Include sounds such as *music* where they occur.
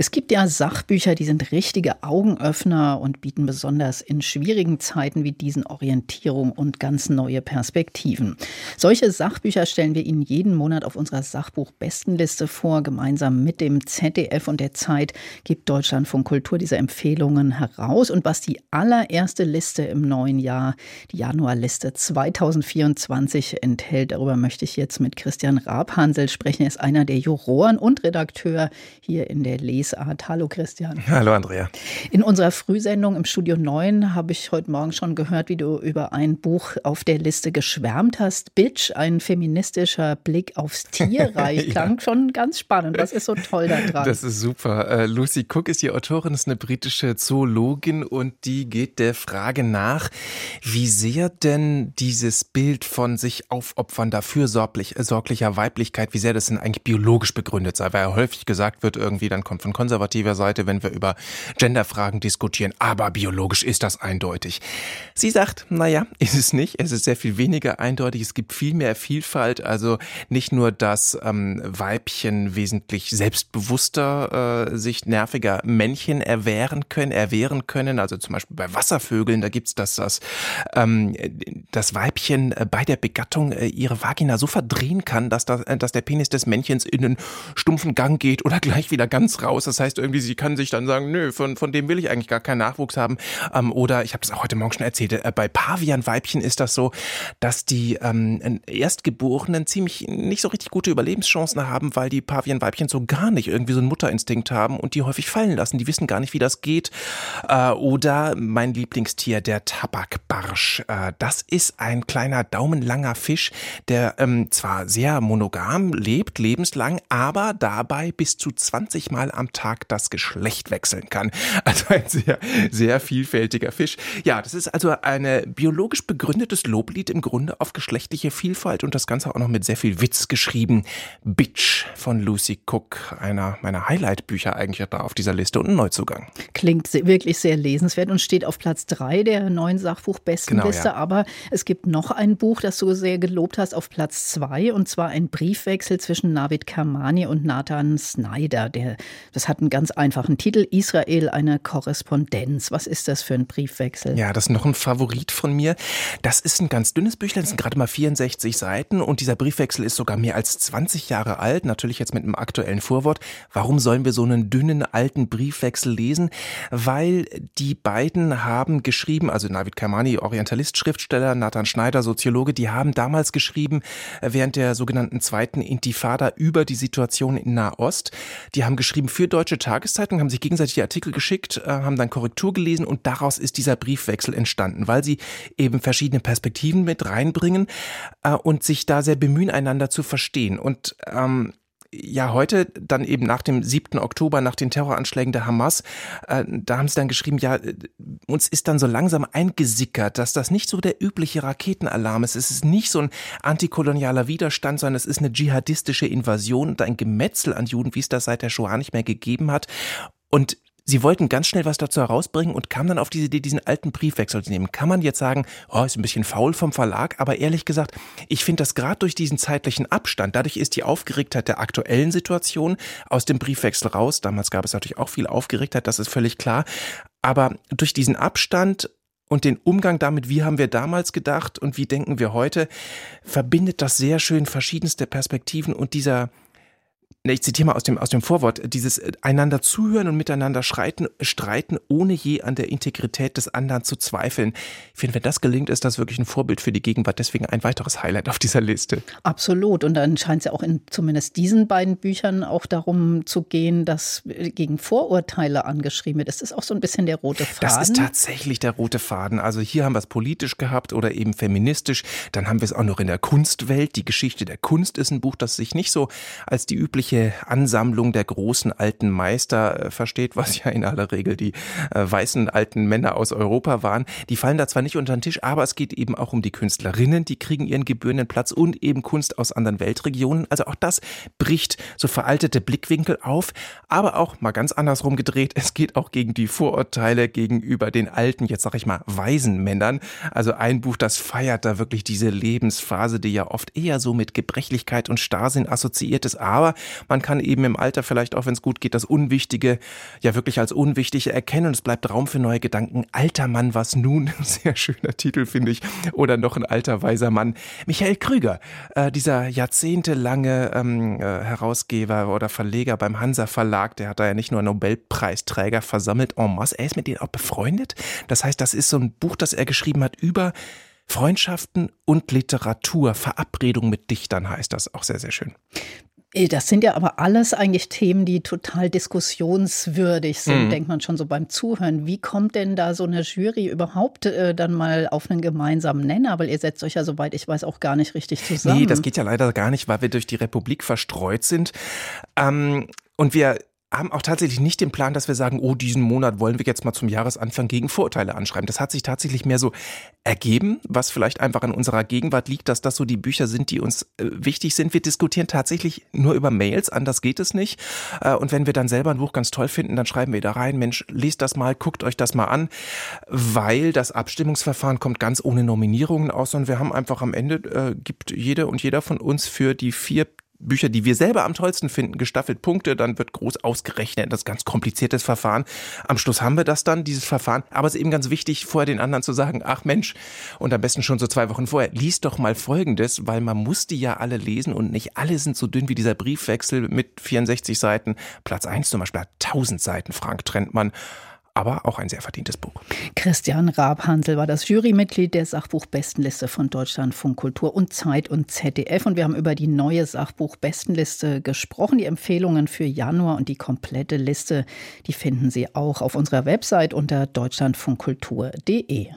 es gibt ja Sachbücher, die sind richtige Augenöffner und bieten besonders in schwierigen Zeiten wie diesen Orientierung und ganz neue Perspektiven. Solche Sachbücher stellen wir Ihnen jeden Monat auf unserer Sachbuch-Bestenliste vor. Gemeinsam mit dem ZDF und der Zeit gibt Deutschlandfunk Kultur diese Empfehlungen heraus. Und was die allererste Liste im neuen Jahr, die Januarliste 2024 enthält, darüber möchte ich jetzt mit Christian Rabhansel sprechen. Er ist einer der Juroren und Redakteur hier in der Les Lesart. Hallo Christian. Hallo Andrea. In unserer Frühsendung im Studio 9 habe ich heute Morgen schon gehört, wie du über ein Buch auf der Liste geschwärmt hast. Bitch, ein feministischer Blick aufs *laughs* Tierreich. Klang ja. schon ganz spannend. Was ist so toll daran? Das ist super. Äh, Lucy Cook ist die Autorin, ist eine britische Zoologin und die geht der Frage nach, wie sehr denn dieses Bild von sich aufopfernder, fürsorglicher Weiblichkeit, wie sehr das denn eigentlich biologisch begründet sei, weil ja häufig gesagt wird, irgendwie dann kommt von konservativer Seite, wenn wir über Genderfragen diskutieren. Aber biologisch ist das eindeutig. Sie sagt, naja, *laughs* ist es nicht. Es ist sehr viel weniger eindeutig. Es gibt viel mehr Vielfalt. Also nicht nur, dass ähm, Weibchen wesentlich selbstbewusster äh, sich nerviger Männchen erwehren können, erwehren können. Also zum Beispiel bei Wasservögeln, da gibt's das, dass ähm, das Weibchen äh, bei der Begattung äh, ihre Vagina so verdrehen kann, dass, das, äh, dass der Penis des Männchens in einen stumpfen Gang geht oder gleich wieder ganz raus das heißt irgendwie, sie kann sich dann sagen, nö, von, von dem will ich eigentlich gar keinen Nachwuchs haben. Ähm, oder ich habe das auch heute Morgen schon erzählt, äh, bei Pavianweibchen ist das so, dass die ähm, Erstgeborenen ziemlich nicht so richtig gute Überlebenschancen haben, weil die Pavianweibchen so gar nicht irgendwie so einen Mutterinstinkt haben und die häufig fallen lassen. Die wissen gar nicht, wie das geht. Äh, oder mein Lieblingstier, der Tabakbarsch. Äh, das ist ein kleiner daumenlanger Fisch, der ähm, zwar sehr monogam lebt, lebenslang, aber dabei bis zu 20 Mal am Tag das Geschlecht wechseln kann. Also ein sehr, sehr vielfältiger Fisch. Ja, das ist also ein biologisch begründetes Loblied im Grunde auf geschlechtliche Vielfalt und das Ganze auch noch mit sehr viel Witz geschrieben. Bitch von Lucy Cook, einer meiner Highlight-Bücher eigentlich da auf dieser Liste und ein Neuzugang. Klingt wirklich sehr lesenswert und steht auf Platz drei der neuen Sachbuch-Bestenliste. Genau, ja. Aber es gibt noch ein Buch, das du sehr gelobt hast, auf Platz zwei und zwar ein Briefwechsel zwischen Navid Kermani und Nathan Snyder. Der, das hat einen ganz einfachen Titel. Israel, eine Korrespondenz. Was ist das für ein Briefwechsel? Ja, das ist noch ein Favorit von mir. Das ist ein ganz dünnes Büchlein, das sind gerade mal 64 Seiten und dieser Briefwechsel ist sogar mehr als 20 Jahre alt, natürlich jetzt mit einem aktuellen Vorwort. Warum sollen wir so einen dünnen alten Briefwechsel lesen? Weil die beiden haben geschrieben, also Navid Kermani, Orientalist, Schriftsteller, Nathan Schneider, Soziologe, die haben damals geschrieben, äh, während der sogenannten zweiten Intifada über die Situation in Nahost. Die haben geschrieben für deutsche Tageszeitungen, haben sich gegenseitig die Artikel geschickt, äh, haben dann Korrektur gelesen und daraus ist dieser Briefwechsel entstanden, weil sie eben verschiedene Perspektiven mit reinbringen äh, und sich da sehr bemühen, einander zu verstehen. Und ähm, ja heute dann eben nach dem 7. Oktober, nach den Terroranschlägen der Hamas, äh, da haben sie dann geschrieben, ja, äh, uns ist dann so langsam eingesickert, dass das nicht so der übliche Raketenalarm ist. Es ist nicht so ein antikolonialer Widerstand, sondern es ist eine dschihadistische Invasion und ein Gemetzel an Juden, wie es das seit der Shoah nicht mehr gegeben hat. Und Sie wollten ganz schnell was dazu herausbringen und kamen dann auf diese Idee, diesen alten Briefwechsel zu nehmen. Kann man jetzt sagen, oh, ist ein bisschen faul vom Verlag, aber ehrlich gesagt, ich finde das gerade durch diesen zeitlichen Abstand, dadurch ist die Aufgeregtheit der aktuellen Situation aus dem Briefwechsel raus. Damals gab es natürlich auch viel Aufgeregtheit, das ist völlig klar. Aber durch diesen Abstand und den Umgang damit, wie haben wir damals gedacht und wie denken wir heute, verbindet das sehr schön verschiedenste Perspektiven und dieser ich zitiere mal aus dem, aus dem Vorwort, dieses äh, einander zuhören und miteinander streiten, streiten, ohne je an der Integrität des anderen zu zweifeln. Ich finde, wenn das gelingt, ist das wirklich ein Vorbild für die Gegenwart. Deswegen ein weiteres Highlight auf dieser Liste. Absolut. Und dann scheint es ja auch in zumindest diesen beiden Büchern auch darum zu gehen, dass gegen Vorurteile angeschrieben wird. Das ist auch so ein bisschen der rote Faden. Das ist tatsächlich der rote Faden. Also hier haben wir es politisch gehabt oder eben feministisch. Dann haben wir es auch noch in der Kunstwelt. Die Geschichte der Kunst ist ein Buch, das sich nicht so als die übliche wirkliche Ansammlung der großen alten Meister äh, versteht, was ja in aller Regel die äh, weißen alten Männer aus Europa waren. Die fallen da zwar nicht unter den Tisch, aber es geht eben auch um die Künstlerinnen, die kriegen ihren gebührenden Platz und eben Kunst aus anderen Weltregionen. Also auch das bricht so veraltete Blickwinkel auf, aber auch mal ganz andersrum gedreht. Es geht auch gegen die Vorurteile gegenüber den alten, jetzt sag ich mal, weisen Männern. Also ein Buch, das feiert da wirklich diese Lebensphase, die ja oft eher so mit Gebrechlichkeit und Starrsinn assoziiert ist. Aber man kann eben im Alter vielleicht auch, wenn es gut geht, das Unwichtige ja wirklich als Unwichtige erkennen und es bleibt Raum für neue Gedanken. Alter Mann, was nun? *laughs* Sehr schöner Titel, finde ich. Oder noch ein alter, weiser Mann. Michael Krüger, äh, dieser jahrzehntelange ähm, äh, Herausgeber oder Verleger beim Hansa Verlag, der hat da ja nicht nur Nobelpreisträger versammelt en masse, er ist mit denen auch befreundet. Das heißt, das ist so ein Buch, das er geschrieben hat über Freundschaften und Literatur, Verabredung mit Dichtern heißt das auch sehr, sehr schön. Das sind ja aber alles eigentlich Themen, die total diskussionswürdig sind, mhm. denkt man schon so beim Zuhören. Wie kommt denn da so eine Jury überhaupt äh, dann mal auf einen gemeinsamen Nenner? Weil ihr setzt euch ja, soweit ich weiß, auch gar nicht richtig zusammen. Nee, das geht ja leider gar nicht, weil wir durch die Republik verstreut sind. Ähm, und wir haben auch tatsächlich nicht den Plan, dass wir sagen, oh, diesen Monat wollen wir jetzt mal zum Jahresanfang gegen Vorurteile anschreiben. Das hat sich tatsächlich mehr so ergeben, was vielleicht einfach an unserer Gegenwart liegt, dass das so die Bücher sind, die uns äh, wichtig sind. Wir diskutieren tatsächlich nur über Mails, anders geht es nicht. Äh, und wenn wir dann selber ein Buch ganz toll finden, dann schreiben wir da rein, Mensch, lest das mal, guckt euch das mal an, weil das Abstimmungsverfahren kommt ganz ohne Nominierungen aus und wir haben einfach am Ende, äh, gibt jede und jeder von uns für die vier Bücher, die wir selber am tollsten finden, gestaffelt Punkte, dann wird groß ausgerechnet, das ist ganz kompliziertes Verfahren. Am Schluss haben wir das dann, dieses Verfahren, aber es ist eben ganz wichtig, vorher den anderen zu sagen, ach Mensch, und am besten schon so zwei Wochen vorher, lies doch mal Folgendes, weil man muss die ja alle lesen und nicht alle sind so dünn wie dieser Briefwechsel mit 64 Seiten. Platz 1 zum Beispiel hat 1000 Seiten, Frank Trentmann aber auch ein sehr verdientes Buch. Christian Rabhansel war das Jurymitglied der Sachbuchbestenliste von Deutschlandfunk Kultur und Zeit und ZDF und wir haben über die neue Sachbuchbestenliste gesprochen. Die Empfehlungen für Januar und die komplette Liste, die finden Sie auch auf unserer Website unter deutschlandfunkkultur.de.